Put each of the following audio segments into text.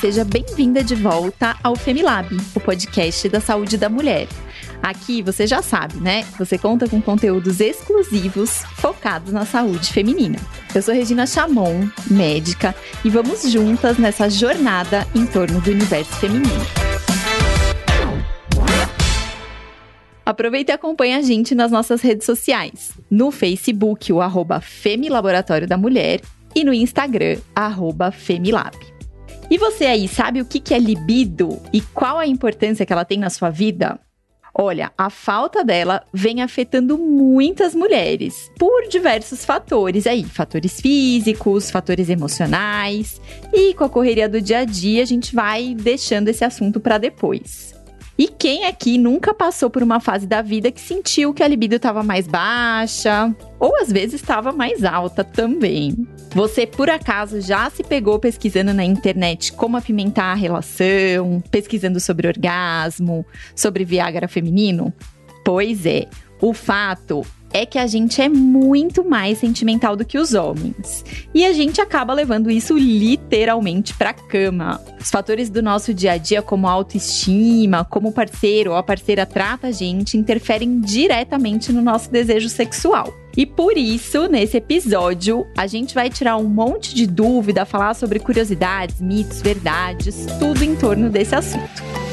seja bem-vinda de volta ao Femilab, o podcast da saúde da mulher. Aqui você já sabe, né? Você conta com conteúdos exclusivos focados na saúde feminina. Eu sou Regina Chamon, médica, e vamos juntas nessa jornada em torno do universo feminino. Aproveita e acompanha a gente nas nossas redes sociais. No Facebook, o arroba Femilaboratório da Mulher e no Instagram, arroba Femilab. E você aí, sabe o que é libido e qual a importância que ela tem na sua vida? Olha, a falta dela vem afetando muitas mulheres por diversos fatores aí, fatores físicos, fatores emocionais, e com a correria do dia a dia a gente vai deixando esse assunto para depois. E quem aqui nunca passou por uma fase da vida que sentiu que a libido estava mais baixa, ou às vezes estava mais alta também? Você por acaso já se pegou pesquisando na internet como apimentar a relação, pesquisando sobre orgasmo, sobre Viagra feminino? Pois é, o fato é que a gente é muito mais sentimental do que os homens. E a gente acaba levando isso literalmente pra cama. Os fatores do nosso dia a dia, como a autoestima, como o parceiro ou a parceira trata a gente, interferem diretamente no nosso desejo sexual. E por isso, nesse episódio, a gente vai tirar um monte de dúvida, falar sobre curiosidades, mitos, verdades, tudo em torno desse assunto.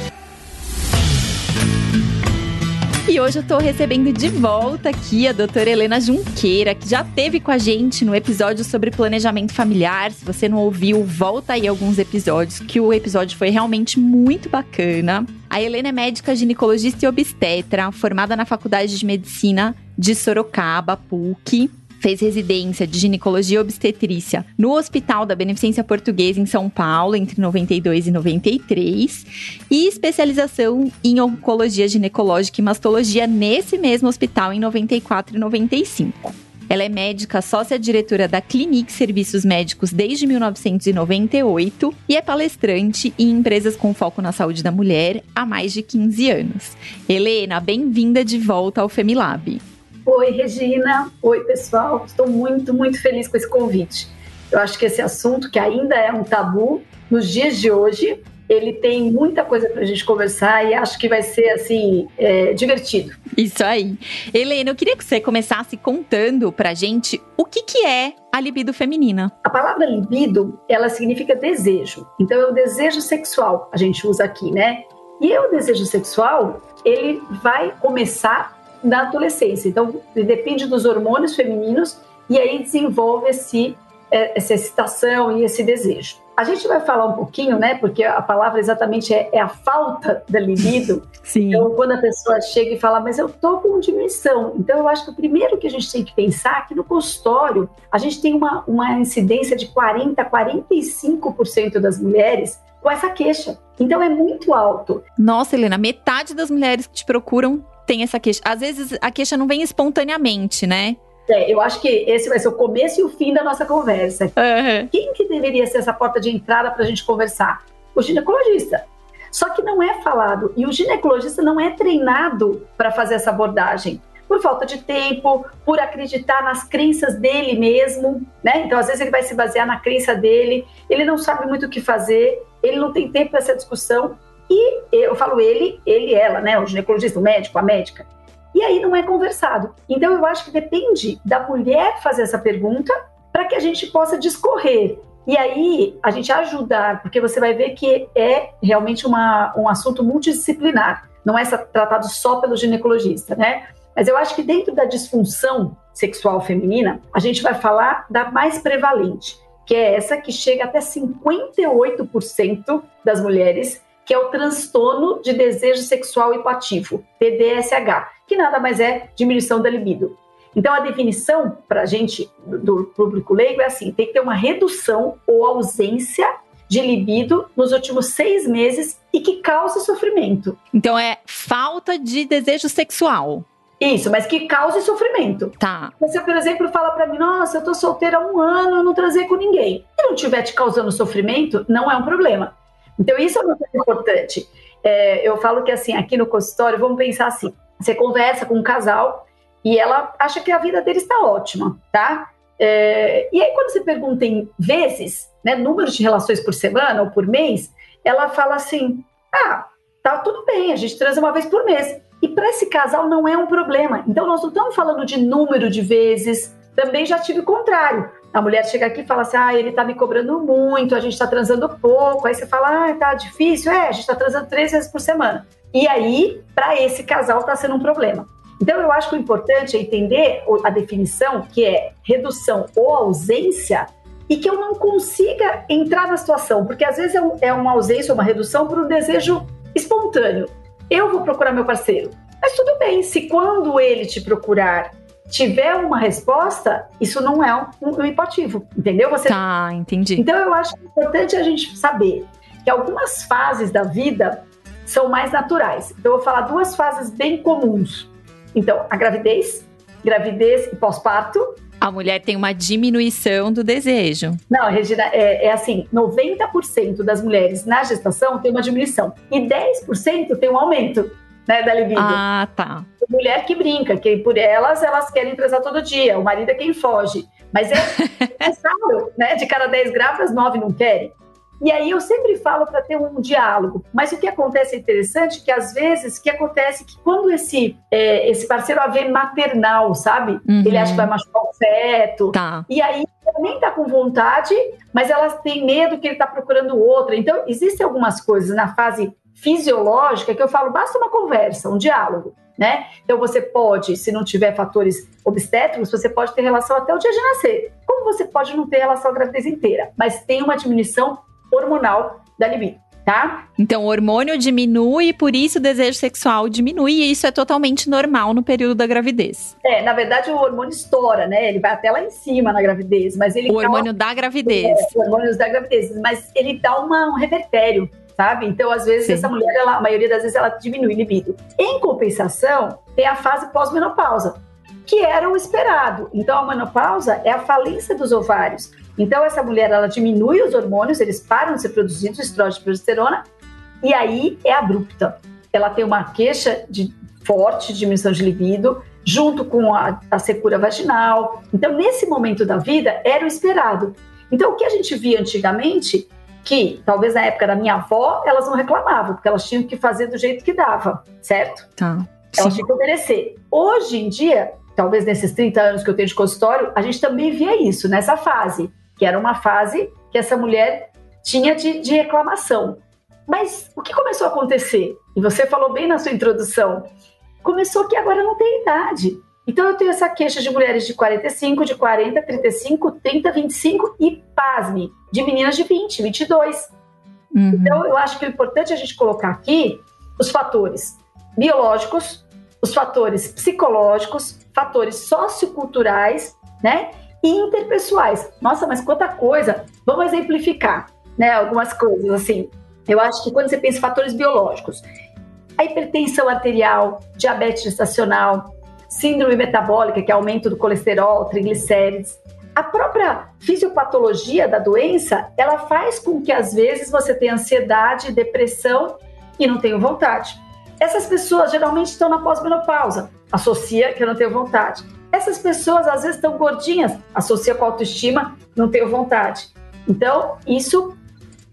Hoje eu tô recebendo de volta aqui a doutora Helena Junqueira, que já teve com a gente no episódio sobre planejamento familiar. Se você não ouviu, volta aí alguns episódios, que o episódio foi realmente muito bacana. A Helena é médica ginecologista e obstetra, formada na Faculdade de Medicina de Sorocaba, PUC fez residência de ginecologia e obstetrícia no Hospital da Beneficência Portuguesa em São Paulo entre 92 e 93 e especialização em oncologia ginecológica e mastologia nesse mesmo hospital em 94 e 95. Ela é médica sócia-diretora da Clinique Serviços Médicos desde 1998 e é palestrante em empresas com foco na saúde da mulher há mais de 15 anos. Helena, bem-vinda de volta ao Femilab. Oi, Regina. Oi, pessoal. Estou muito, muito feliz com esse convite. Eu acho que esse assunto, que ainda é um tabu, nos dias de hoje, ele tem muita coisa para a gente conversar e acho que vai ser, assim, é, divertido. Isso aí. Helena, eu queria que você começasse contando para a gente o que, que é a libido feminina. A palavra libido, ela significa desejo. Então, é o desejo sexual, a gente usa aqui, né? E o desejo sexual, ele vai começar na adolescência. Então, depende dos hormônios femininos e aí desenvolve esse, é, essa excitação e esse desejo. A gente vai falar um pouquinho, né? Porque a palavra exatamente é, é a falta da libido. Sim. Então, quando a pessoa chega e fala, mas eu tô com diminuição. Então, eu acho que o primeiro que a gente tem que pensar é que no consultório a gente tem uma, uma incidência de 40, 45% das mulheres com essa queixa. Então, é muito alto. Nossa, Helena, metade das mulheres que te procuram tem essa queixa. Às vezes a queixa não vem espontaneamente, né? É, eu acho que esse vai ser o começo e o fim da nossa conversa. Uhum. Quem que deveria ser essa porta de entrada para a gente conversar? O ginecologista. Só que não é falado e o ginecologista não é treinado para fazer essa abordagem. Por falta de tempo, por acreditar nas crenças dele mesmo, né? Então, às vezes, ele vai se basear na crença dele, ele não sabe muito o que fazer, ele não tem tempo para essa discussão. E eu falo ele, ele, ela, né? O ginecologista, o médico, a médica. E aí não é conversado. Então eu acho que depende da mulher fazer essa pergunta para que a gente possa discorrer. E aí a gente ajudar, porque você vai ver que é realmente uma, um assunto multidisciplinar. Não é tratado só pelo ginecologista, né? Mas eu acho que dentro da disfunção sexual feminina, a gente vai falar da mais prevalente, que é essa que chega até 58% das mulheres que é o transtorno de desejo sexual hipoativo, TDSH, que nada mais é diminuição da libido. Então, a definição para a gente, do público leigo, é assim: tem que ter uma redução ou ausência de libido nos últimos seis meses e que cause sofrimento. Então, é falta de desejo sexual. Isso, mas que cause sofrimento. Tá. Você, por exemplo, fala para mim: Nossa, eu tô solteira há um ano, eu não trazei com ninguém. Se não estiver te causando sofrimento, não é um problema. Então, isso é uma coisa importante. É, eu falo que, assim, aqui no consultório, vamos pensar assim: você conversa com um casal e ela acha que a vida dele está ótima, tá? É, e aí, quando você pergunta em vezes, né, número de relações por semana ou por mês, ela fala assim: ah, tá tudo bem, a gente transa uma vez por mês. E para esse casal não é um problema. Então, nós não estamos falando de número de vezes. Também já tive o contrário. A mulher chega aqui e fala assim: ah, ele tá me cobrando muito, a gente tá transando pouco. Aí você fala: ah, tá difícil. É, a gente tá transando três vezes por semana. E aí, para esse casal, tá sendo um problema. Então, eu acho que o importante é entender a definição, que é redução ou ausência, e que eu não consiga entrar na situação, porque às vezes é, é uma ausência ou uma redução por um desejo espontâneo. Eu vou procurar meu parceiro. Mas tudo bem, se quando ele te procurar tiver uma resposta, isso não é um, um entendeu? Você... Tá, entendi. Então eu acho importante a gente saber que algumas fases da vida são mais naturais. Então eu vou falar duas fases bem comuns. Então, a gravidez, gravidez e pós-parto. A mulher tem uma diminuição do desejo. Não, Regina, é, é assim: 90% das mulheres na gestação tem uma diminuição e 10% tem um aumento né, da libido. Ah, tá. Mulher que brinca, que por elas, elas querem transar todo dia, o marido é quem foge. Mas é necessário, né? De cada 10 grávidas, 9 não querem. E aí eu sempre falo para ter um diálogo. Mas o que acontece é interessante que às vezes o que acontece é que quando esse é, esse parceiro a vê maternal, sabe? Uhum. Ele acha que vai machucar o feto. Tá. E aí ela nem tá com vontade, mas ela tem medo que ele tá procurando outra. Então existem algumas coisas na fase fisiológica que eu falo, basta uma conversa, um diálogo. Né? Então você pode, se não tiver fatores obstétricos, você pode ter relação até o dia de nascer. Como você pode não ter relação a gravidez inteira, mas tem uma diminuição hormonal da libido. Tá? Então, o hormônio diminui, por isso o desejo sexual diminui, e isso é totalmente normal no período da gravidez. É, na verdade, o hormônio estoura, né? Ele vai até lá em cima na gravidez, mas ele. O hormônio da gravidez. É, o hormônio da gravidez, mas ele dá uma, um revertério sabe? Então, às vezes, Sim. essa mulher, ela, a maioria das vezes, ela diminui libido. Em compensação, tem a fase pós-menopausa, que era o esperado. Então, a menopausa é a falência dos ovários. Então, essa mulher, ela diminui os hormônios, eles param de ser produzidos, estrógeno e progesterona, e aí é abrupta. Ela tem uma queixa de forte diminuição de libido, junto com a, a secura vaginal. Então, nesse momento da vida, era o esperado. Então, o que a gente via antigamente que talvez na época da minha avó elas não reclamavam, porque elas tinham que fazer do jeito que dava, certo? Tá. Elas tinham que obedecer. Hoje em dia, talvez nesses 30 anos que eu tenho de consultório, a gente também via isso nessa fase, que era uma fase que essa mulher tinha de, de reclamação. Mas o que começou a acontecer? E você falou bem na sua introdução. Começou que agora não tem idade. Então eu tenho essa queixa de mulheres de 45, de 40, 35, 30, 25 e, pasme, de meninas de 20, 22. Uhum. Então eu acho que o importante é a gente colocar aqui os fatores biológicos, os fatores psicológicos, fatores socioculturais, né? E interpessoais. Nossa, mas quanta coisa! Vamos exemplificar, né? Algumas coisas assim. Eu acho que quando você pensa em fatores biológicos, a hipertensão arterial, diabetes gestacional, síndrome metabólica, que é aumento do colesterol, triglicérides. A própria fisiopatologia da doença, ela faz com que às vezes você tenha ansiedade, depressão e não tenha vontade. Essas pessoas geralmente estão na pós-menopausa, associa que eu não tenho vontade. Essas pessoas às vezes estão gordinhas, associa com autoestima, não tenho vontade. Então, isso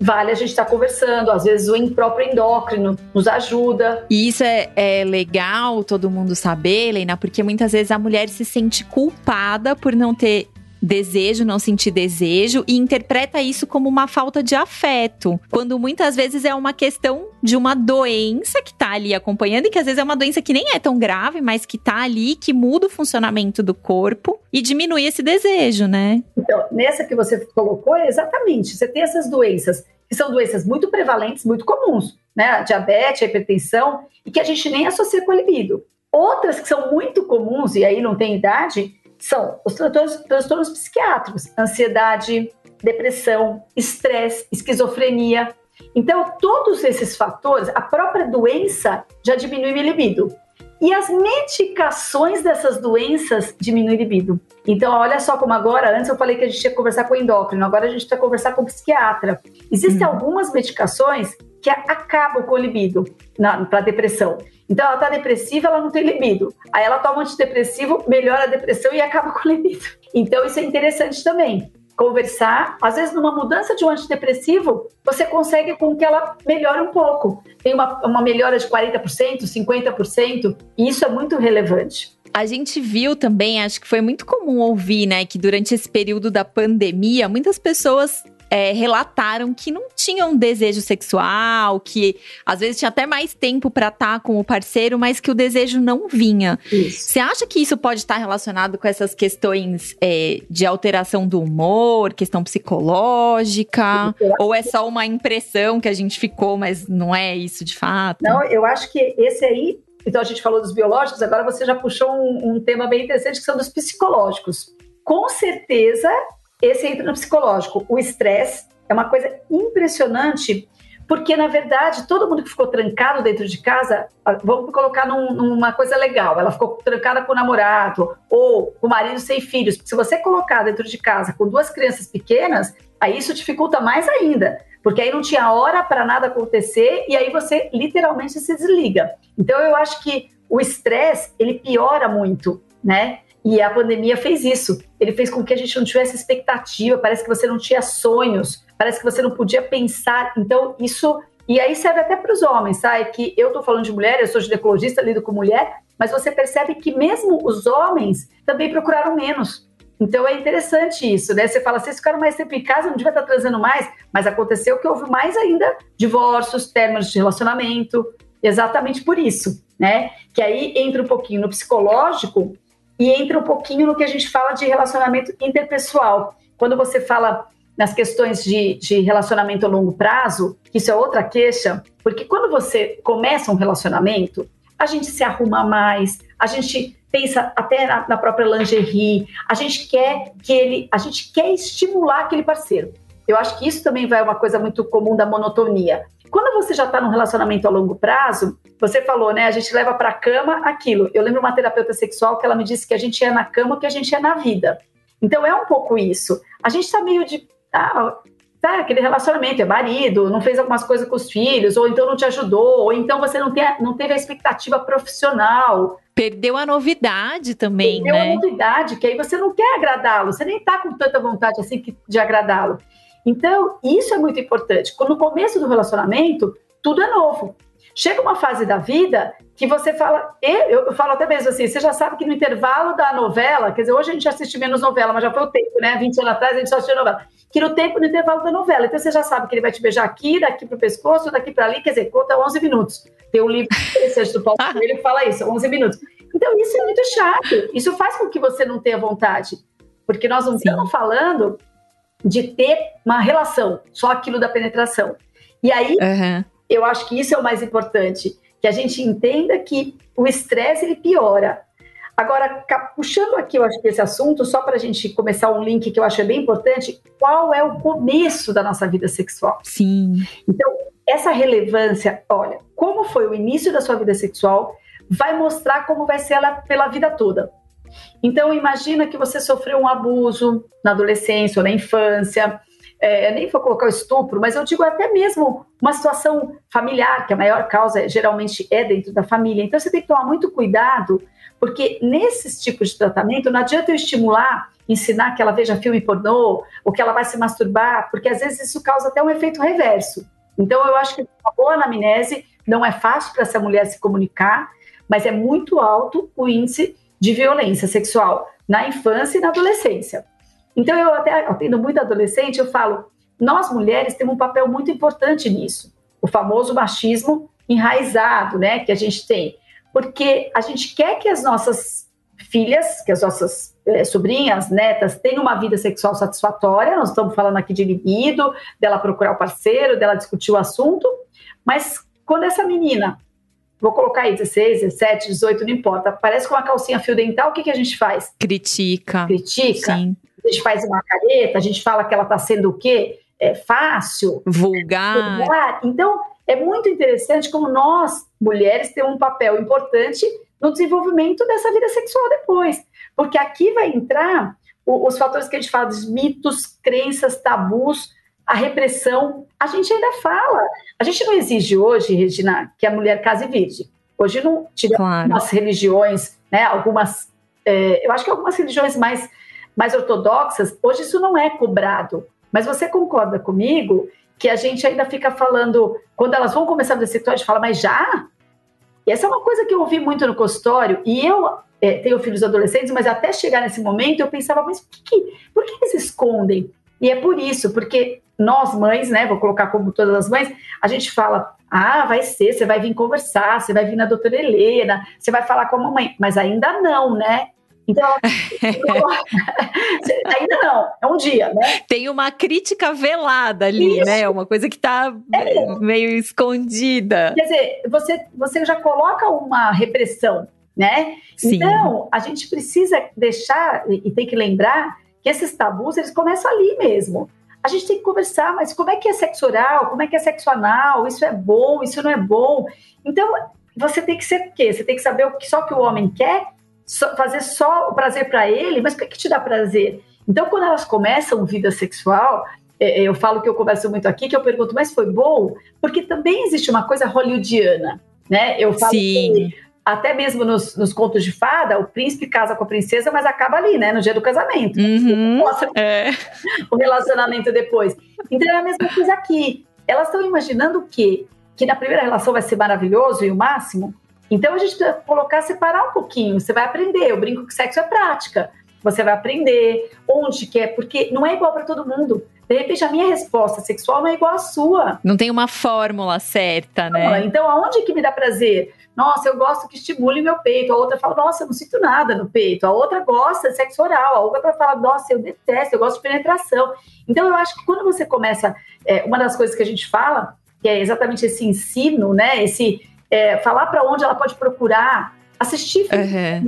vale a gente estar tá conversando. Às vezes o próprio endócrino nos ajuda. E isso é, é legal todo mundo saber, Helena, porque muitas vezes a mulher se sente culpada por não ter desejo, não sentir desejo e interpreta isso como uma falta de afeto, quando muitas vezes é uma questão de uma doença que tá ali acompanhando e que às vezes é uma doença que nem é tão grave, mas que tá ali, que muda o funcionamento do corpo e diminui esse desejo, né? Então, nessa que você colocou, é exatamente, você tem essas doenças que são doenças muito prevalentes, muito comuns, né? A diabetes, a hipertensão, e que a gente nem associa com a libido. Outras que são muito comuns, e aí não tem idade, são os transtornos, transtornos psiquiátricos, ansiedade, depressão, estresse, esquizofrenia. Então, todos esses fatores, a própria doença já diminui o libido. E as medicações dessas doenças diminuem libido. Então, olha só como agora, antes eu falei que a gente ia conversar com o endócrino, agora a gente vai conversar com o psiquiatra. Existem hum. algumas medicações que acabam com o libido para depressão. Então ela tá depressiva, ela não tem libido. Aí ela toma antidepressivo, melhora a depressão e acaba com o libido. Então isso é interessante também. Conversar, às vezes numa mudança de um antidepressivo, você consegue com que ela melhore um pouco. Tem uma, uma melhora de 40%, 50%, e isso é muito relevante. A gente viu também, acho que foi muito comum ouvir, né, que durante esse período da pandemia, muitas pessoas é, relataram que não tinham desejo sexual, que às vezes tinha até mais tempo para estar tá com o parceiro, mas que o desejo não vinha. Você acha que isso pode estar relacionado com essas questões é, de alteração do humor, questão psicológica? Ou é só uma impressão que a gente ficou, mas não é isso de fato? Não, eu acho que esse aí. Então a gente falou dos biológicos, agora você já puxou um, um tema bem interessante que são dos psicológicos. Com certeza esse entra no psicológico. O estresse é uma coisa impressionante, porque na verdade todo mundo que ficou trancado dentro de casa, vamos colocar num, numa coisa legal, ela ficou trancada com o namorado ou com o marido sem filhos. Se você colocar dentro de casa com duas crianças pequenas, aí isso dificulta mais ainda, porque aí não tinha hora para nada acontecer e aí você literalmente se desliga. Então eu acho que o estresse ele piora muito, né? E a pandemia fez isso. Ele fez com que a gente não tivesse expectativa, parece que você não tinha sonhos, parece que você não podia pensar. Então, isso. E aí serve até para os homens, sabe? Que eu estou falando de mulher, eu sou ginecologista, lido com mulher, mas você percebe que mesmo os homens também procuraram menos. Então é interessante isso, né? Você fala, vocês ficaram mais tempo em casa, não devia estar trazendo mais, mas aconteceu que houve mais ainda divórcios, términos de relacionamento, exatamente por isso, né? Que aí entra um pouquinho no psicológico, e entra um pouquinho no que a gente fala de relacionamento interpessoal. Quando você fala nas questões de, de relacionamento a longo prazo, isso é outra queixa, porque quando você começa um relacionamento, a gente se arruma mais, a gente pensa até na, na, própria lingerie, a gente quer que ele, a gente quer estimular aquele parceiro. Eu acho que isso também vai uma coisa muito comum da monotonia. Quando você já está num relacionamento a longo prazo, você falou, né? A gente leva para a cama aquilo. Eu lembro uma terapeuta sexual que ela me disse que a gente é na cama que a gente é na vida. Então é um pouco isso. A gente está meio de. Ah, tá, aquele relacionamento, é marido, não fez algumas coisas com os filhos, ou então não te ajudou, ou então você não, tem, não teve a expectativa profissional. Perdeu a novidade também, Perdeu né? Perdeu a novidade, que aí você não quer agradá-lo, você nem tá com tanta vontade assim de agradá-lo. Então, isso é muito importante. No começo do relacionamento, tudo é novo. Chega uma fase da vida que você fala, eu, falo até mesmo assim, você já sabe que no intervalo da novela, quer dizer, hoje a gente assiste menos novela, mas já foi o tempo, né? 20 anos atrás a gente só assistia novela. Que no tempo, no intervalo da novela. Então você já sabe que ele vai te beijar aqui, daqui pro pescoço, daqui para ali, quer dizer, conta 11 minutos. Tem um livro interessante do Paulo Coelho que fala isso, 11 minutos. Então isso é muito chato. Isso faz com que você não tenha vontade. Porque nós não Sim. estamos falando de ter uma relação, só aquilo da penetração. E aí, uhum. eu acho que isso é o mais importante, que a gente entenda que o estresse ele piora. Agora, puxando aqui, eu acho que esse assunto, só para a gente começar um link que eu acho bem importante, qual é o começo da nossa vida sexual? Sim. Então, essa relevância, olha, como foi o início da sua vida sexual, vai mostrar como vai ser ela pela vida toda. Então, imagina que você sofreu um abuso na adolescência ou na infância, é, nem vou colocar o estupro, mas eu digo até mesmo uma situação familiar, que a maior causa geralmente é dentro da família. Então, você tem que tomar muito cuidado, porque nesses tipos de tratamento, não adianta eu estimular, ensinar que ela veja filme pornô, ou que ela vai se masturbar, porque às vezes isso causa até um efeito reverso. Então, eu acho que uma boa anamnese não é fácil para essa mulher se comunicar, mas é muito alto o índice de violência sexual na infância e na adolescência. Então, eu até atendo muito adolescente, eu falo, nós mulheres temos um papel muito importante nisso. O famoso machismo enraizado, né, que a gente tem. Porque a gente quer que as nossas filhas, que as nossas é, sobrinhas, netas, tenham uma vida sexual satisfatória. Nós estamos falando aqui de libido, dela procurar o parceiro, dela discutir o assunto. Mas quando essa menina vou colocar aí 16, 17, 18, não importa, parece com uma calcinha fio dental, o que, que a gente faz? Critica. Critica. Sim. A gente faz uma careta, a gente fala que ela está sendo o quê? É fácil. Vulgar. Vulgar. Então, é muito interessante como nós, mulheres, temos um papel importante no desenvolvimento dessa vida sexual depois. Porque aqui vai entrar os fatores que a gente fala dos mitos, crenças, tabus, a repressão, a gente ainda fala. A gente não exige hoje, Regina, que a mulher case virgem. Hoje não tivemos claro. algumas religiões, né, algumas, é, eu acho que algumas religiões mais, mais ortodoxas, hoje isso não é cobrado. Mas você concorda comigo que a gente ainda fica falando, quando elas vão começar a fazer sexual, a gente fala, mas já? E essa é uma coisa que eu ouvi muito no consultório, e eu é, tenho filhos adolescentes, mas até chegar nesse momento eu pensava, mas por que, por que eles escondem? E é por isso, porque nós mães, né, vou colocar como todas as mães, a gente fala, ah, vai ser, você vai vir conversar, você vai vir na doutora Helena, você vai falar com a mamãe, mas ainda não, né? Então, ainda não, é um dia, né? Tem uma crítica velada ali, Isso. né? Uma coisa que está é. meio escondida. Quer dizer, você, você já coloca uma repressão, né? Sim. Então, a gente precisa deixar e tem que lembrar que esses tabus, eles começam ali mesmo. A gente tem que conversar, mas como é que é sexo oral? Como é que é sexo anal? Isso é bom, isso não é bom. Então, você tem que ser o quê? Você tem que saber o que só que o homem quer, fazer só o prazer para ele, mas o que, é que te dá prazer? Então, quando elas começam vida sexual, é, é, eu falo que eu converso muito aqui, que eu pergunto, mas foi bom? Porque também existe uma coisa hollywoodiana, né? Eu falo Sim. que até mesmo nos, nos, contos de fada, o príncipe casa com a princesa, mas acaba ali, né? No dia do casamento. Uhum, Mostra é. o relacionamento depois. Então é a mesma coisa aqui. Elas estão imaginando o quê? Que na primeira relação vai ser maravilhoso e o máximo? Então a gente precisa colocar, separar um pouquinho. Você vai aprender. Eu brinco que sexo é prática. Você vai aprender onde que é, porque não é igual para todo mundo. De repente, a minha resposta sexual não é igual à sua. Não tem uma fórmula certa, né? Então, aonde que me dá prazer? Nossa, eu gosto que estimule meu peito. A outra fala, nossa, eu não sinto nada no peito. A outra gosta de sexo oral. A outra fala, nossa, eu detesto, eu gosto de penetração. Então, eu acho que quando você começa, é, uma das coisas que a gente fala, que é exatamente esse ensino, né? Esse é, falar para onde ela pode procurar, assistir filme uhum.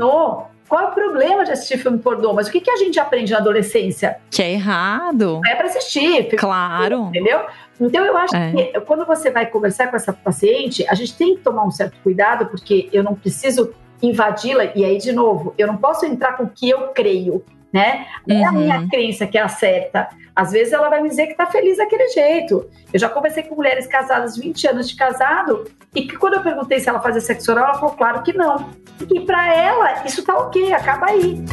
Qual é o problema de assistir filme pornô? Mas o que, que a gente aprende na adolescência? Que é errado. É para assistir. Claro. Entendeu? Então, eu acho é. que quando você vai conversar com essa paciente, a gente tem que tomar um certo cuidado, porque eu não preciso invadi-la, e aí, de novo, eu não posso entrar com o que eu creio, né? Não é a minha uhum. crença que é a certa. Às vezes ela vai me dizer que tá feliz daquele jeito. Eu já conversei com mulheres casadas, 20 anos de casado, e que quando eu perguntei se ela fazia sexo oral, ela falou, claro que não. E para ela, isso tá ok, acaba aí.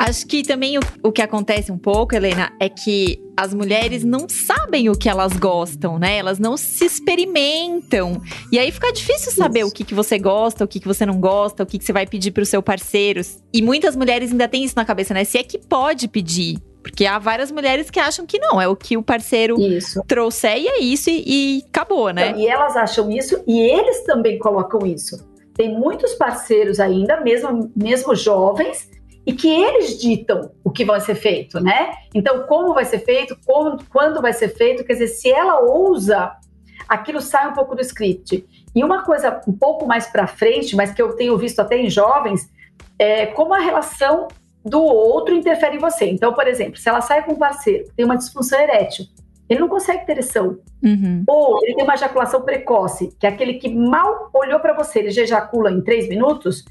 Acho que também o, o que acontece um pouco, Helena, é que as mulheres não sabem o que elas gostam, né? Elas não se experimentam. E aí fica difícil saber isso. o que, que você gosta, o que, que você não gosta, o que, que você vai pedir pro seu parceiro. E muitas mulheres ainda têm isso na cabeça, né? Se é que pode pedir. Porque há várias mulheres que acham que não, é o que o parceiro isso. trouxer e é isso e, e acabou, né? Então, e elas acham isso e eles também colocam isso. Tem muitos parceiros ainda, mesmo, mesmo jovens, e que eles ditam o que vai ser feito, né? Então, como vai ser feito, como, quando vai ser feito, quer dizer, se ela ousa, aquilo sai um pouco do script. E uma coisa um pouco mais para frente, mas que eu tenho visto até em jovens, é como a relação do outro interfere em você. Então, por exemplo, se ela sai com um parceiro, tem uma disfunção erétil, ele não consegue ter ereção. Uhum. Ou ele tem uma ejaculação precoce, que é aquele que mal olhou para você, ele já ejacula em três minutos,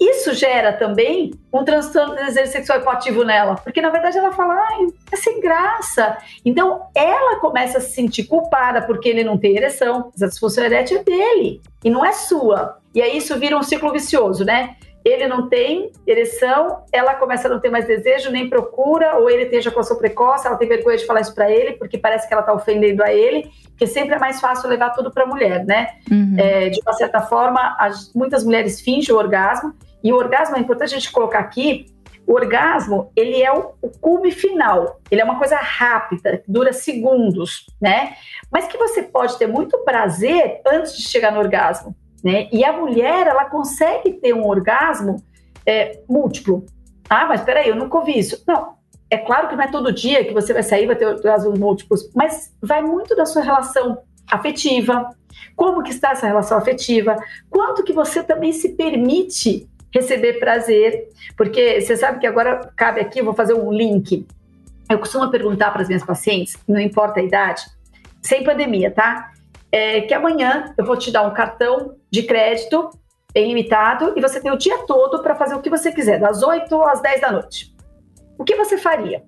isso gera também um transtorno de desejo sexual hipoativo nela, porque na verdade ela fala, ai, é sem graça. Então ela começa a se sentir culpada porque ele não tem ereção, a disfunção erétil é dele e não é sua. E aí isso vira um ciclo vicioso, né? Ele não tem ereção, ela começa a não ter mais desejo, nem procura, ou ele tem ejaculação precoce, ela tem vergonha de falar isso para ele, porque parece que ela tá ofendendo a ele, porque sempre é mais fácil levar tudo para a mulher, né? Uhum. É, de uma certa forma, as, muitas mulheres fingem o orgasmo, e o orgasmo é importante a gente colocar aqui. O orgasmo, ele é o, o cume final. Ele é uma coisa rápida, dura segundos, né? Mas que você pode ter muito prazer antes de chegar no orgasmo, né? E a mulher, ela consegue ter um orgasmo é, múltiplo. Ah, mas peraí, eu nunca ouvi isso. Não, é claro que não é todo dia que você vai sair vai ter orgasmos múltiplos, mas vai muito da sua relação afetiva, como que está essa relação afetiva, quanto que você também se permite receber prazer, porque você sabe que agora cabe aqui, vou fazer um link. Eu costumo perguntar para as minhas pacientes, não importa a idade, sem pandemia, tá? É, que amanhã eu vou te dar um cartão de crédito ilimitado e você tem o dia todo para fazer o que você quiser, das 8 às 10 da noite. O que você faria?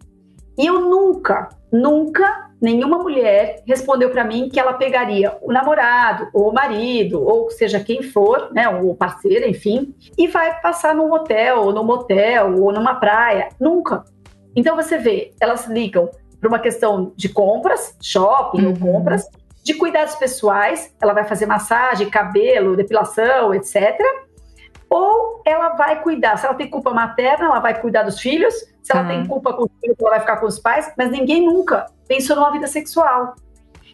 E eu nunca, nunca, nenhuma mulher respondeu para mim que ela pegaria o namorado, ou o marido, ou seja quem for, né, o parceiro, enfim, e vai passar num hotel, ou num motel, ou numa praia. Nunca. Então você vê, elas ligam para uma questão de compras, shopping uhum. ou compras, de cuidados pessoais, ela vai fazer massagem, cabelo, depilação, etc. Ou ela vai cuidar, se ela tem culpa materna, ela vai cuidar dos filhos, se ela uhum. tem culpa com os filhos, ela vai ficar com os pais, mas ninguém nunca pensou numa vida sexual.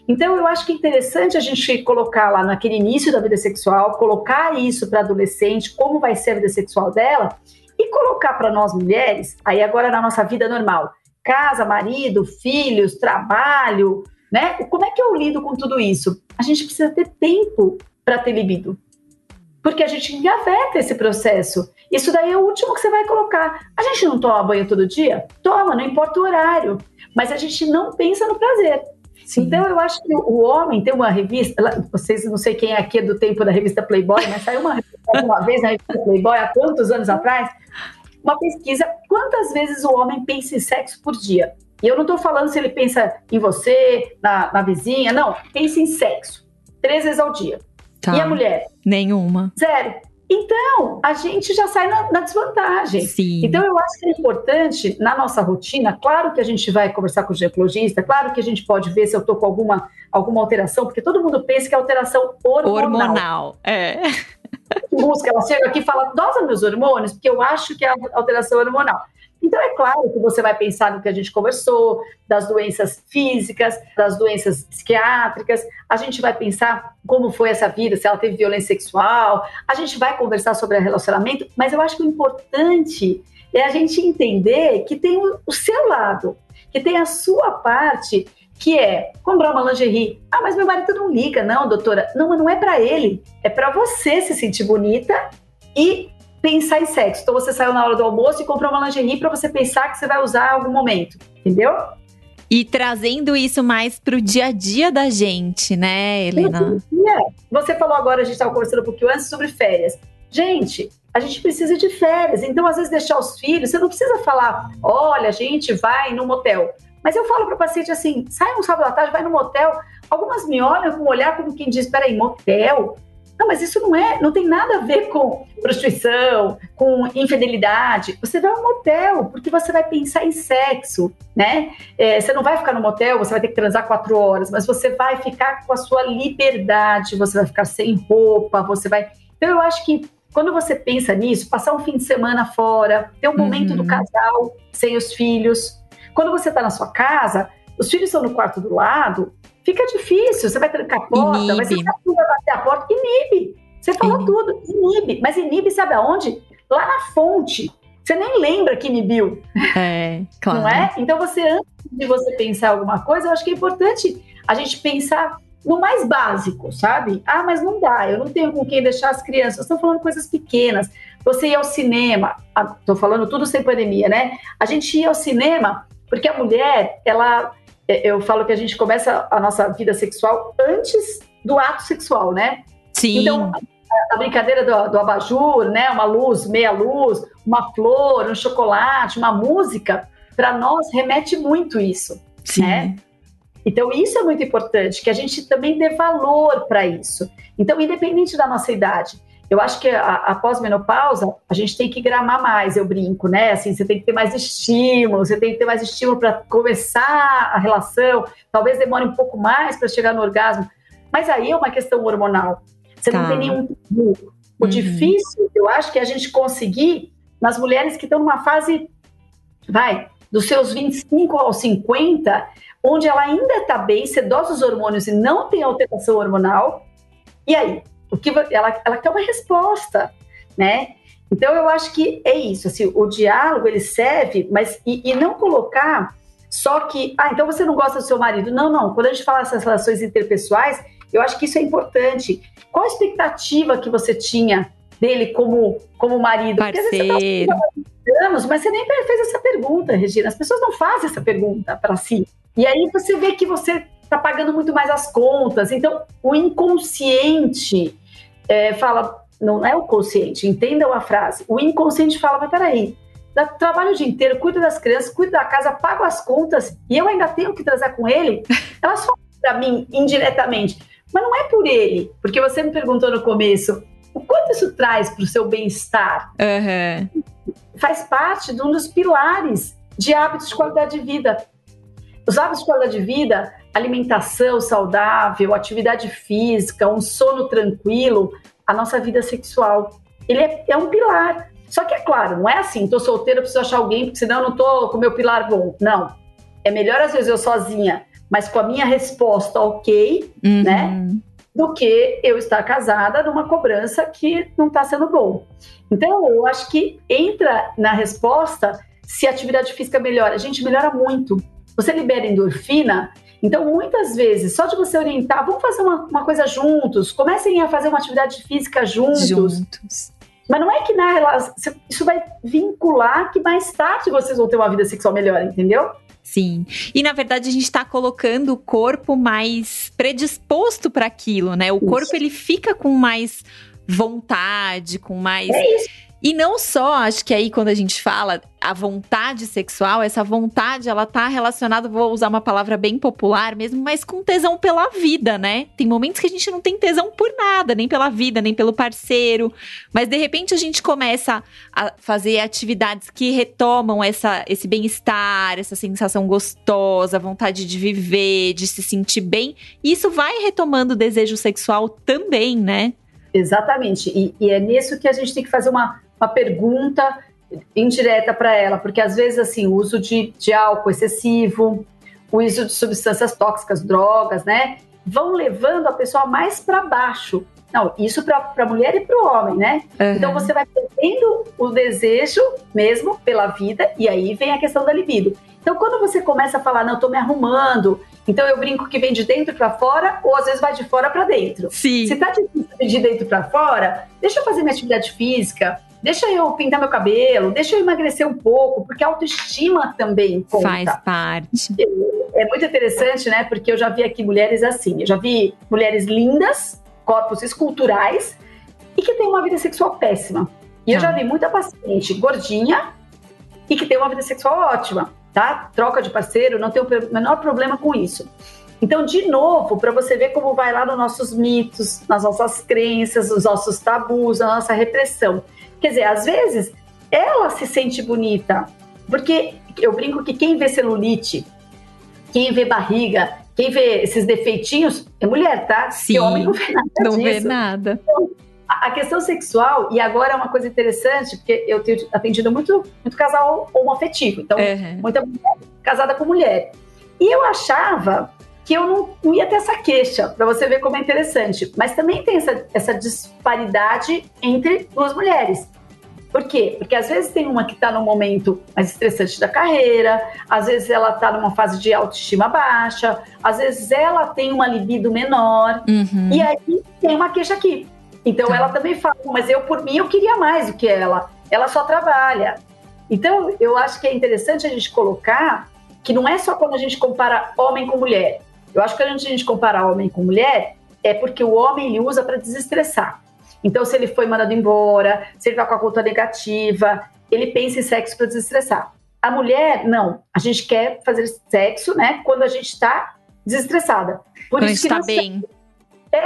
Então, eu acho que é interessante a gente colocar lá naquele início da vida sexual, colocar isso para adolescente, como vai ser a vida sexual dela, e colocar para nós mulheres, aí agora na nossa vida normal, casa, marido, filhos, trabalho, né? Como é que eu lido com tudo isso? A gente precisa ter tempo para ter libido. Porque a gente engaveta esse processo. Isso daí é o último que você vai colocar. A gente não toma banho todo dia? Toma, não importa o horário. Mas a gente não pensa no prazer. Sim. Então eu acho que o homem tem uma revista, vocês não sei quem é aqui do tempo da revista Playboy, mas saiu uma, uma vez na revista Playboy há quantos anos atrás, uma pesquisa quantas vezes o homem pensa em sexo por dia. E eu não estou falando se ele pensa em você, na, na vizinha, não. Pensa em sexo. Três vezes ao dia. Tá. E a mulher? Nenhuma. Zero. Então, a gente já sai na, na, desvantagem. Sim. Então, eu acho que é importante, na nossa rotina, claro que a gente vai conversar com o ginecologista, claro que a gente pode ver se eu estou com alguma, alguma alteração, porque todo mundo pensa que é alteração hormonal. Hormonal, é busca, ela chega aqui e fala, dosa meus hormônios, porque eu acho que é alteração hormonal. Então, é claro que você vai pensar no que a gente conversou, das doenças físicas, das doenças psiquiátricas, a gente vai pensar como foi essa vida, se ela teve violência sexual, a gente vai conversar sobre relacionamento, mas eu acho que o importante é a gente entender que tem o seu lado, que tem a sua parte que é comprar uma lingerie. Ah, mas meu marido não liga, não, doutora. Não, mas não é para ele, é para você se sentir bonita e pensar em sexo. Então você saiu na hora do almoço e comprou uma lingerie para você pensar que você vai usar em algum momento, entendeu? E trazendo isso mais pro dia a dia da gente, né, Helena? Você falou agora, a gente estava conversando um pouquinho antes sobre férias. Gente, a gente precisa de férias. Então, às vezes, deixar os filhos, você não precisa falar, olha, a gente vai no motel. Mas eu falo para o paciente assim: sai um sábado à tarde, vai no motel. Algumas me olham com um olhar como quem diz: peraí, motel? Não, mas isso não é, não tem nada a ver com prostituição, com infidelidade. Você vai ao motel porque você vai pensar em sexo, né? É, você não vai ficar no motel, você vai ter que transar quatro horas, mas você vai ficar com a sua liberdade, você vai ficar sem roupa, você vai. Então eu acho que quando você pensa nisso, passar um fim de semana fora, ter um momento uhum. do casal sem os filhos, quando você está na sua casa, os filhos estão no quarto do lado, fica difícil. Você vai trancar a porta, inibe. vai bater a porta, inibe. Você falou inibe. tudo, inibe. Mas inibe, sabe aonde? Lá na fonte. Você nem lembra que inibiu. É, claro. Não é? Então, você, antes de você pensar alguma coisa, eu acho que é importante a gente pensar no mais básico, sabe? Ah, mas não dá, eu não tenho com quem deixar as crianças. Estou falando coisas pequenas. Você ia ao cinema, estou falando tudo sem pandemia, né? A gente ia ao cinema porque a mulher, ela, eu falo que a gente começa a nossa vida sexual antes do ato sexual, né? Sim. Então, a, a brincadeira do, do abajur, né? Uma luz, meia luz, uma flor, um chocolate, uma música, para nós remete muito isso, Sim. né? Então, isso é muito importante, que a gente também dê valor para isso. Então, independente da nossa idade, eu acho que a, a pós-menopausa, a gente tem que gramar mais, eu brinco, né? Assim, você tem que ter mais estímulo, você tem que ter mais estímulo para começar a relação, talvez demore um pouco mais para chegar no orgasmo, mas aí é uma questão hormonal. Você tá. não tem nenhum tabu. O uhum. difícil, eu acho, que é a gente conseguir, nas mulheres que estão numa fase, vai, dos seus 25 aos 50, onde ela ainda está bem, sedosa os hormônios e não tem alteração hormonal, e aí? O que ela, ela quer uma resposta, né? Então eu acho que é isso, assim, o diálogo ele serve, mas e, e, não colocar só que, ah, então você não gosta do seu marido. Não, não. Quando a gente fala dessas relações interpessoais, eu acho que isso é importante. Qual a expectativa que você tinha dele como como marido? Parceiro. Tá anos, mas você nem fez essa pergunta, Regina. As pessoas não fazem essa pergunta para si. E aí você vê que você está pagando muito mais as contas. Então, o inconsciente é, fala, não é o consciente, entendam a frase. O inconsciente fala, mas peraí, trabalho o dia inteiro, cuido das crianças, cuido da casa, pago as contas e eu ainda tenho que transar com ele, ela só para mim indiretamente. Mas não é por ele, porque você me perguntou no começo o quanto isso traz para o seu bem-estar. Uhum. Faz parte de um dos pilares de hábitos de qualidade de vida. Os hábitos de qualidade de vida, alimentação saudável, atividade física, um sono tranquilo, a nossa vida sexual. Ele é, é um pilar. Só que é claro, não é assim, tô solteira, preciso achar alguém, porque senão eu não tô com o meu pilar bom. Não. É melhor às vezes eu sozinha, mas com a minha resposta ok, uhum. né? Do que eu estar casada numa cobrança que não está sendo bom. Então, eu acho que entra na resposta se a atividade física melhora. A gente melhora muito. Você libera endorfina, então, muitas vezes, só de você orientar, vamos fazer uma, uma coisa juntos, comecem a fazer uma atividade física juntos. Juntos. Mas não é que na relação, isso vai vincular que mais tarde vocês vão ter uma vida sexual melhor, entendeu? Sim. E na verdade a gente está colocando o corpo mais predisposto para aquilo, né? O isso. corpo ele fica com mais vontade, com mais. É isso e não só, acho que aí quando a gente fala a vontade sexual, essa vontade, ela tá relacionada, vou usar uma palavra bem popular mesmo, mas com tesão pela vida, né? Tem momentos que a gente não tem tesão por nada, nem pela vida, nem pelo parceiro, mas de repente a gente começa a fazer atividades que retomam essa, esse bem-estar, essa sensação gostosa, vontade de viver, de se sentir bem, e isso vai retomando o desejo sexual também, né? Exatamente. E, e é nisso que a gente tem que fazer uma uma pergunta indireta para ela, porque às vezes assim, o uso de, de álcool excessivo, o uso de substâncias tóxicas, drogas, né, vão levando a pessoa mais para baixo. Não, isso para a mulher e para o homem, né? Uhum. Então você vai perdendo o desejo mesmo pela vida, e aí vem a questão da libido. Então, quando você começa a falar, não, eu tô me arrumando, então eu brinco que vem de dentro para fora, ou às vezes vai de fora para dentro. Sim. Se tá de dentro para fora, deixa eu fazer minha atividade física, deixa eu pintar meu cabelo, deixa eu emagrecer um pouco, porque a autoestima também conta. Faz parte. É muito interessante, né? Porque eu já vi aqui mulheres assim, eu já vi mulheres lindas, corpos esculturais, e que têm uma vida sexual péssima. E eu já tá. vi muita paciente gordinha e que tem uma vida sexual ótima, tá? Troca de parceiro, não tem o menor problema com isso. Então, de novo, para você ver como vai lá nos nossos mitos, nas nossas crenças, nos nossos tabus, na nossa repressão. Quer dizer, às vezes ela se sente bonita, porque eu brinco que quem vê celulite, quem vê barriga, quem vê esses defeitinhos é mulher, tá? Sim, homem não vê nada. Não disso. vê nada. Então, a questão sexual, e agora é uma coisa interessante, porque eu tenho atendido muito, muito casal homoafetivo, então, uhum. muita mulher casada com mulher. E eu achava que eu não, não ia ter essa queixa, para você ver como é interessante. Mas também tem essa, essa disparidade entre duas mulheres. Por quê? Porque às vezes tem uma que está no momento mais estressante da carreira, às vezes ela está numa fase de autoestima baixa, às vezes ela tem uma libido menor, uhum. e aí tem uma queixa aqui. Então tá. ela também fala, mas eu por mim eu queria mais do que ela. Ela só trabalha. Então eu acho que é interessante a gente colocar que não é só quando a gente compara homem com mulher. Eu acho que quando a gente compara homem com mulher, é porque o homem ele usa para desestressar. Então, se ele foi mandado embora, se ele está com a conta negativa, ele pensa em sexo para desestressar. A mulher, não. A gente quer fazer sexo, né? Quando a gente está desestressada. Por quando isso gente está bem. É,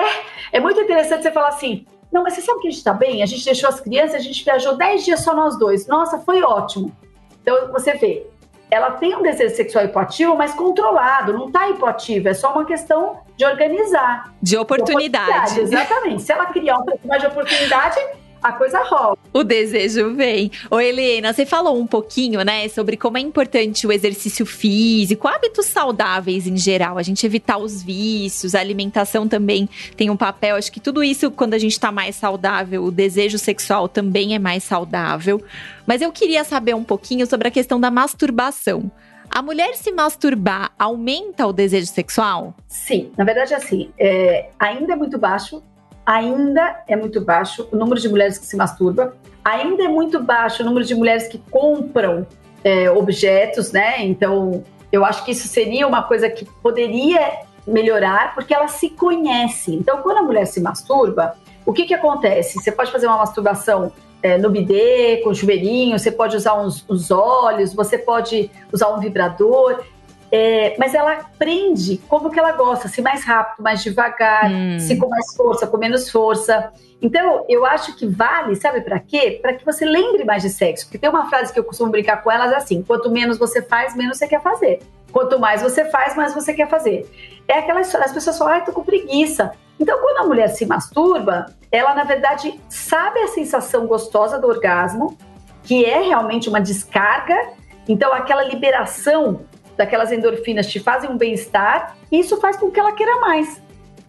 é muito interessante você falar assim: não, mas você sabe que a gente está bem? A gente deixou as crianças, a gente viajou 10 dias só nós dois. Nossa, foi ótimo. Então, você vê, ela tem um desejo sexual hipoativo, mas controlado, não está hipoativo, é só uma questão de organizar. De oportunidade. De oportunidade exatamente. Se ela criar um pouco mais de oportunidade, a coisa rola. O desejo vem. Ô, Helena, você falou um pouquinho, né, sobre como é importante o exercício físico, hábitos saudáveis em geral, a gente evitar os vícios, a alimentação também tem um papel. Acho que tudo isso, quando a gente tá mais saudável, o desejo sexual também é mais saudável. Mas eu queria saber um pouquinho sobre a questão da masturbação. A mulher se masturbar aumenta o desejo sexual? Sim, na verdade, assim, é, ainda é muito baixo, ainda é muito baixo o número de mulheres que se masturbam, ainda é muito baixo o número de mulheres que compram é, objetos, né? Então, eu acho que isso seria uma coisa que poderia melhorar, porque ela se conhece. Então, quando a mulher se masturba, O que que acontece? Você pode fazer uma masturbação é, no bidê, com chuveirinho, você pode usar uns, os olhos, você pode usar um vibrador. É, mas ela aprende como que ela gosta, se mais rápido, mais devagar, hum. se com mais força, com menos força. Então, eu acho que vale, sabe para quê? Para que você lembre mais de sexo. Porque tem uma frase que eu costumo brincar com elas assim: quanto menos você faz, menos você quer fazer. Quanto mais você faz, mais você quer fazer. É aquela história, as pessoas falam, ai, tô com preguiça. Então, quando a mulher se masturba, ela, na verdade, sabe a sensação gostosa do orgasmo, que é realmente uma descarga. Então, aquela liberação daquelas endorfinas te fazem um bem-estar, e isso faz com que ela queira mais.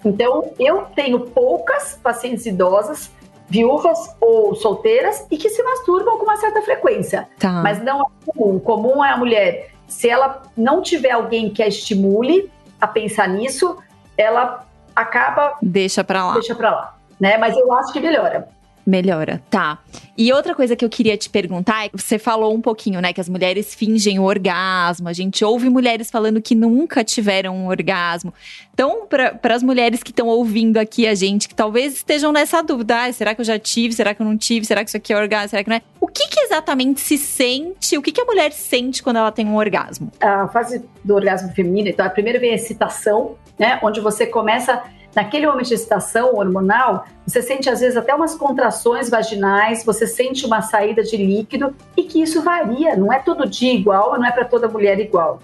Então, eu tenho poucas pacientes idosas, viúvas ou solteiras, e que se masturbam com uma certa frequência. Tá. Mas não é comum. Comum é a mulher, se ela não tiver alguém que a estimule a pensar nisso, ela acaba. Deixa pra lá. Deixa pra lá. Né? Mas eu acho que melhora. Melhora, tá. E outra coisa que eu queria te perguntar é você falou um pouquinho, né, que as mulheres fingem o orgasmo. A gente ouve mulheres falando que nunca tiveram um orgasmo. Então, para as mulheres que estão ouvindo aqui a gente, que talvez estejam nessa dúvida: ah, será que eu já tive? Será que eu não tive? Será que isso aqui é orgasmo? Será que não é? O que, que exatamente se sente? O que, que a mulher sente quando ela tem um orgasmo? A fase do orgasmo feminino, então, a primeira vem a excitação, né, onde você começa naquele momento de excitação hormonal, você sente às vezes até umas contrações vaginais, você sente uma saída de líquido e que isso varia, não é todo dia igual, não é para toda mulher igual.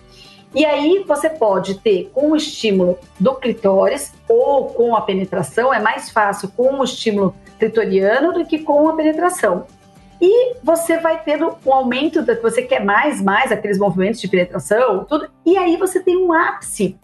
E aí você pode ter com o estímulo do clitóris ou com a penetração, é mais fácil com o estímulo clitoriano do que com a penetração. E você vai tendo um aumento, da, você quer mais, mais aqueles movimentos de penetração, tudo, e aí você tem um ápice,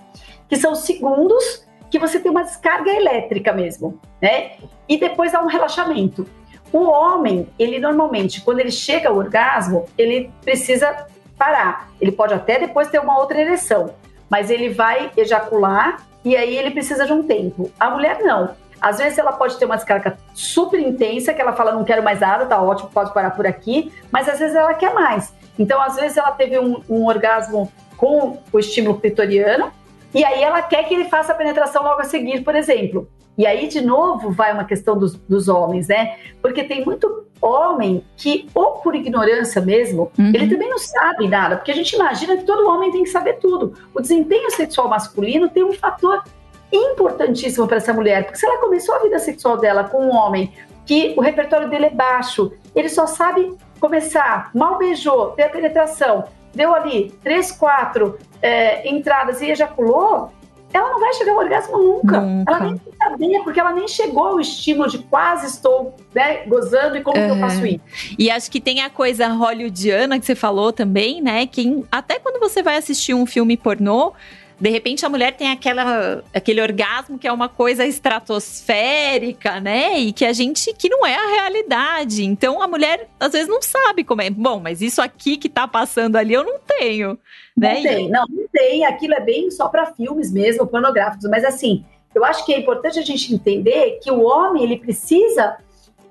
que são segundos que você tem uma descarga elétrica mesmo, né? E depois há um relaxamento. O homem, ele normalmente, quando ele chega ao orgasmo, ele precisa parar. Ele pode até depois ter uma outra ereção, mas ele vai ejacular e aí ele precisa de um tempo. A mulher não. Às vezes ela pode ter uma descarga super intensa, que ela fala, não quero mais nada, tá ótimo, pode parar por aqui, mas às vezes ela quer mais. Então, às vezes ela teve um, um orgasmo com o estímulo clitoriano, e aí ela quer que ele faça a penetração logo a seguir, por exemplo. E aí, de novo, vai uma questão dos, dos homens, né? Porque tem muito homem que, ou por ignorância mesmo, uhum. ele também não sabe nada, porque a gente imagina que todo homem tem que saber tudo. O desempenho sexual masculino tem um fator importantíssimo para essa mulher, porque se ela começou a vida sexual dela com um homem que o repertório dele é baixo, ele só sabe começar, mal beijou, ter a penetração, deu ali três, quatro é, entradas e ejaculou, ela não vai chegar ao orgasmo nunca. nunca. Ela nem sabia, porque ela nem chegou ao estímulo de quase estou né, gozando e como uhum. que eu faço isso. E acho que tem a coisa hollywoodiana que você falou também, né? Que até quando você vai assistir um filme pornô, de repente a mulher tem aquela, aquele orgasmo que é uma coisa estratosférica, né? E que a gente que não é a realidade. Então a mulher às vezes não sabe como é. Bom, mas isso aqui que tá passando ali eu não tenho. Né? Não tem, não, não tem. Aquilo é bem só para filmes mesmo, pornográficos. Mas assim, eu acho que é importante a gente entender que o homem ele precisa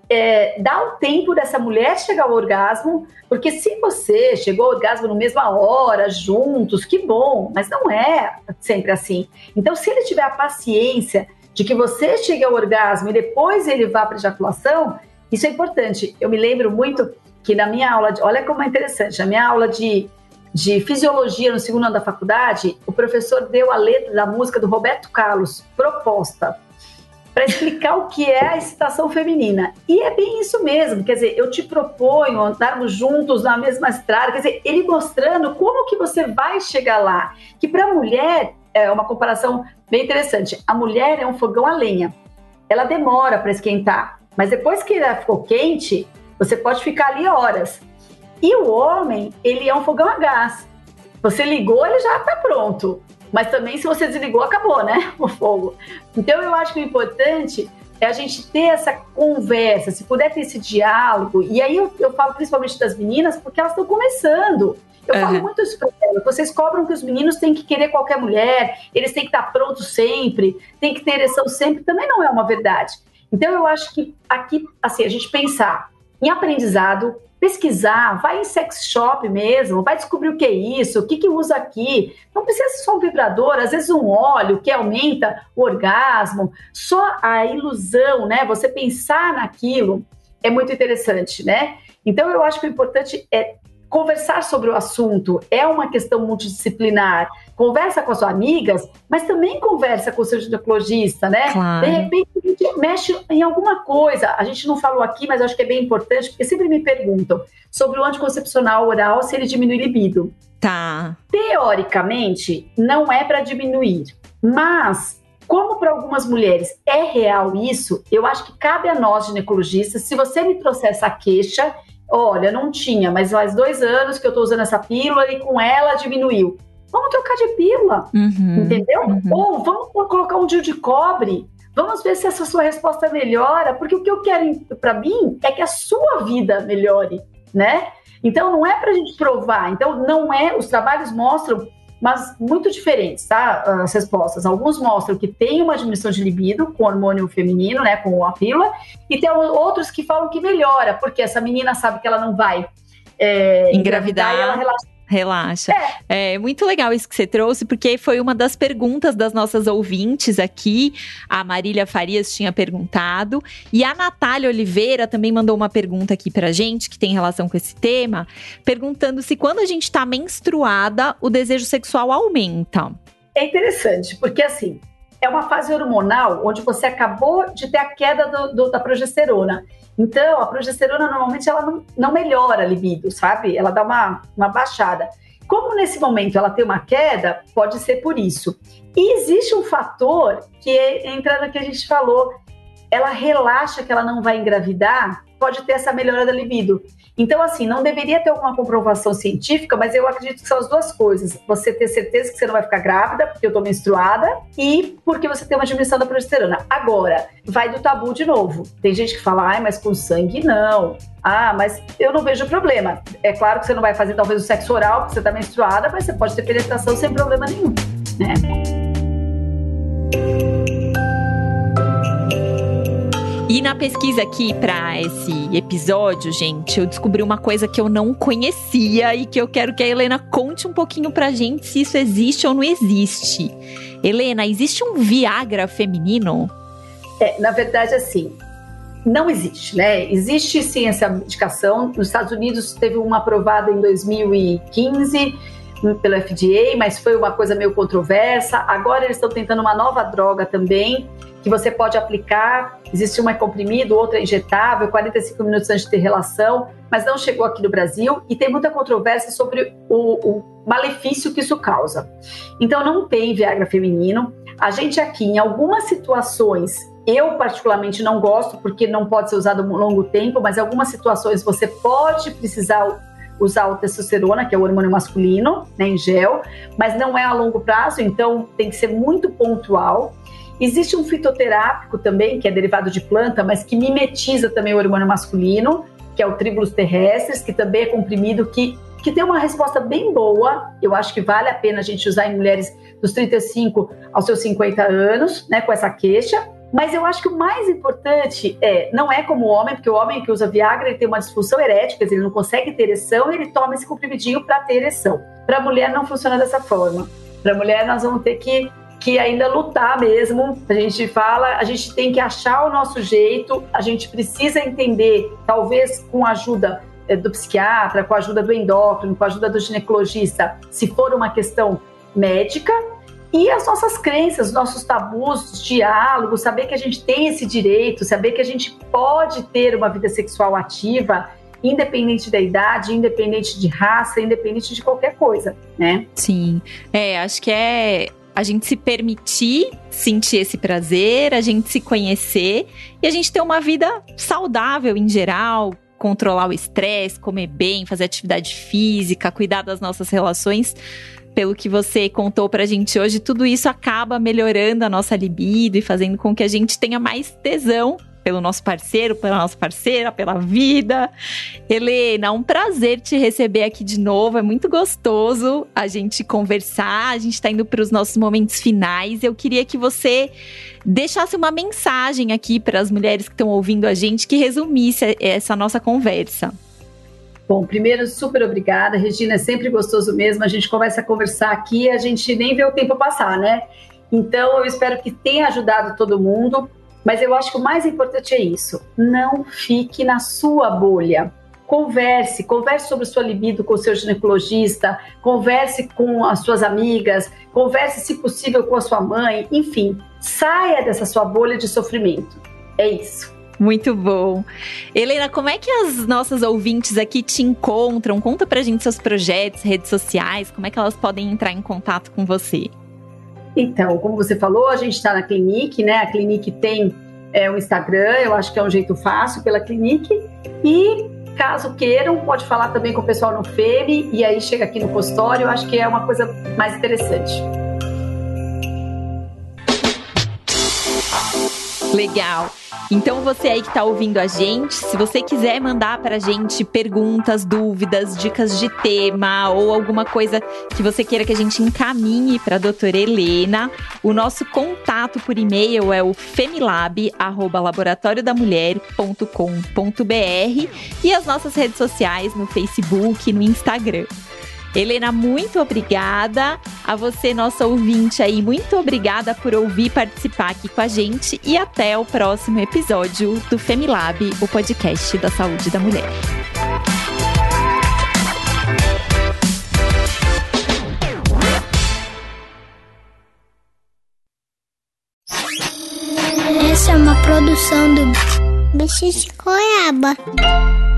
é, dar o tempo dessa mulher chegar ao orgasmo, porque se você chegou ao orgasmo na mesma hora, juntos, que bom, mas não é sempre assim. Então, se ele tiver a paciência de que você chegue ao orgasmo e depois ele vá para ejaculação, isso é importante. Eu me lembro muito que na minha aula, de, olha como é interessante, na minha aula de, de fisiologia no segundo ano da faculdade, o professor deu a letra da música do Roberto Carlos, Proposta para explicar o que é a excitação feminina. E é bem isso mesmo, quer dizer, eu te proponho andarmos juntos na mesma estrada, quer dizer, ele mostrando como que você vai chegar lá. Que para a mulher é uma comparação bem interessante. A mulher é um fogão a lenha. Ela demora para esquentar, mas depois que ela ficou quente, você pode ficar ali horas. E o homem, ele é um fogão a gás. Você ligou, ele já está pronto. Mas também, se você desligou, acabou, né? O fogo. Então, eu acho que o importante é a gente ter essa conversa, se puder ter esse diálogo. E aí eu, eu falo principalmente das meninas, porque elas estão começando. Eu uhum. falo muito isso para elas. Vocês cobram que os meninos têm que querer qualquer mulher, eles têm que estar prontos sempre, têm que ter ereção sempre. Também não é uma verdade. Então eu acho que aqui, assim, a gente pensar em aprendizado, pesquisar, vai em sex shop mesmo, vai descobrir o que é isso, o que, que usa aqui. Não precisa só um vibrador, às vezes um óleo que aumenta o orgasmo. Só a ilusão, né? Você pensar naquilo é muito interessante, né? Então eu acho que o importante é conversar sobre o assunto é uma questão multidisciplinar. Conversa com as suas amigas, mas também conversa com o seu ginecologista, né? Claro. De repente, mexe em alguma coisa. A gente não falou aqui, mas acho que é bem importante, porque sempre me perguntam sobre o anticoncepcional oral, se ele diminui libido. Tá. Teoricamente, não é para diminuir, mas como para algumas mulheres é real isso, eu acho que cabe a nós, ginecologistas, se você me trouxer essa queixa, Olha, não tinha, mas faz dois anos que eu estou usando essa pílula e com ela diminuiu. Vamos trocar de pílula, uhum, entendeu? Uhum. Ou vamos colocar um dia de cobre. Vamos ver se essa sua resposta melhora, porque o que eu quero para mim é que a sua vida melhore, né? Então não é para a gente provar. Então não é. Os trabalhos mostram mas muito diferentes, tá? As respostas. Alguns mostram que tem uma diminuição de libido com hormônio feminino, né? Com a pílula, e tem outros que falam que melhora, porque essa menina sabe que ela não vai é, engravidar, engravidar e ela relaxa Relaxa. É. é. muito legal isso que você trouxe, porque foi uma das perguntas das nossas ouvintes aqui. A Marília Farias tinha perguntado. E a Natália Oliveira também mandou uma pergunta aqui pra gente, que tem relação com esse tema, perguntando se quando a gente tá menstruada, o desejo sexual aumenta. É interessante, porque assim, é uma fase hormonal onde você acabou de ter a queda do, do, da progesterona. Então, a progesterona normalmente ela não, não melhora a libido, sabe? Ela dá uma, uma baixada. Como nesse momento ela tem uma queda, pode ser por isso. E existe um fator que entra no que a gente falou, ela relaxa que ela não vai engravidar, pode ter essa melhora da libido. Então, assim, não deveria ter alguma comprovação científica, mas eu acredito que são as duas coisas. Você ter certeza que você não vai ficar grávida, porque eu tô menstruada, e porque você tem uma diminuição da progesterona. Agora, vai do tabu de novo. Tem gente que fala, ai, mas com sangue não. Ah, mas eu não vejo problema. É claro que você não vai fazer talvez o sexo oral, porque você tá menstruada, mas você pode ter penetração sem problema nenhum, né? E na pesquisa aqui para esse episódio, gente, eu descobri uma coisa que eu não conhecia e que eu quero que a Helena conte um pouquinho pra gente se isso existe ou não existe. Helena, existe um Viagra feminino? É, na verdade, assim, não existe, né? Existe sim essa medicação. Nos Estados Unidos teve uma aprovada em 2015 pelo FDA, mas foi uma coisa meio controversa. Agora eles estão tentando uma nova droga também, que você pode aplicar. Existe uma comprimido, outra injetável, 45 minutos antes de ter relação, mas não chegou aqui no Brasil e tem muita controvérsia sobre o, o malefício que isso causa. Então não tem Viagra feminino. A gente aqui, em algumas situações, eu particularmente não gosto porque não pode ser usado um longo tempo, mas em algumas situações você pode precisar usar o testosterona, que é o hormônio masculino, né, em gel, mas não é a longo prazo, então tem que ser muito pontual. Existe um fitoterápico também, que é derivado de planta, mas que mimetiza também o hormônio masculino, que é o Tribulus terrestres, que também é comprimido, que, que tem uma resposta bem boa. Eu acho que vale a pena a gente usar em mulheres dos 35 aos seus 50 anos, né, com essa queixa. Mas eu acho que o mais importante é, não é como o homem, porque o homem que usa Viagra ele tem uma disfunção erética, ele não consegue ter ereção, ele toma esse comprimidinho para ter ereção. Para a mulher não funciona dessa forma. Para a mulher nós vamos ter que que ainda lutar mesmo. A gente fala, a gente tem que achar o nosso jeito, a gente precisa entender, talvez com a ajuda eh, do psiquiatra, com a ajuda do endócrino, com a ajuda do ginecologista, se for uma questão médica, e as nossas crenças, nossos tabus, diálogos, saber que a gente tem esse direito, saber que a gente pode ter uma vida sexual ativa, independente da idade, independente de raça, independente de qualquer coisa, né? Sim. É, acho que é a gente se permitir sentir esse prazer, a gente se conhecer e a gente ter uma vida saudável em geral, controlar o estresse, comer bem, fazer atividade física, cuidar das nossas relações. Pelo que você contou pra gente hoje, tudo isso acaba melhorando a nossa libido e fazendo com que a gente tenha mais tesão pelo nosso parceiro, pela nossa parceira, pela vida. Helena, um prazer te receber aqui de novo. É muito gostoso a gente conversar. A gente está indo para os nossos momentos finais. Eu queria que você deixasse uma mensagem aqui para as mulheres que estão ouvindo a gente que resumisse essa nossa conversa. Bom, primeiro, super obrigada. Regina, é sempre gostoso mesmo. A gente começa a conversar aqui a gente nem vê o tempo passar, né? Então, eu espero que tenha ajudado todo mundo. Mas eu acho que o mais importante é isso: não fique na sua bolha. Converse, converse sobre sua libido com o seu ginecologista, converse com as suas amigas, converse, se possível, com a sua mãe, enfim, saia dessa sua bolha de sofrimento. É isso. Muito bom. Helena, como é que as nossas ouvintes aqui te encontram? Conta pra gente seus projetos, redes sociais, como é que elas podem entrar em contato com você? Então, como você falou, a gente está na Clinique, né? A Clinique tem é, o Instagram, eu acho que é um jeito fácil pela Clinique. E caso queiram, pode falar também com o pessoal no FEME e aí chega aqui no consultório, eu acho que é uma coisa mais interessante. Legal. Então você aí que está ouvindo a gente, se você quiser mandar para a gente perguntas, dúvidas, dicas de tema ou alguma coisa que você queira que a gente encaminhe para a doutora Helena, o nosso contato por e-mail é o femilab@laboratoriodamulher.com.br e as nossas redes sociais no Facebook e no Instagram. Helena, muito obrigada. A você, nossa ouvinte aí, muito obrigada por ouvir participar aqui com a gente e até o próximo episódio do Femilab, o podcast da saúde da mulher. Essa é uma produção do Bicho de Goiaba.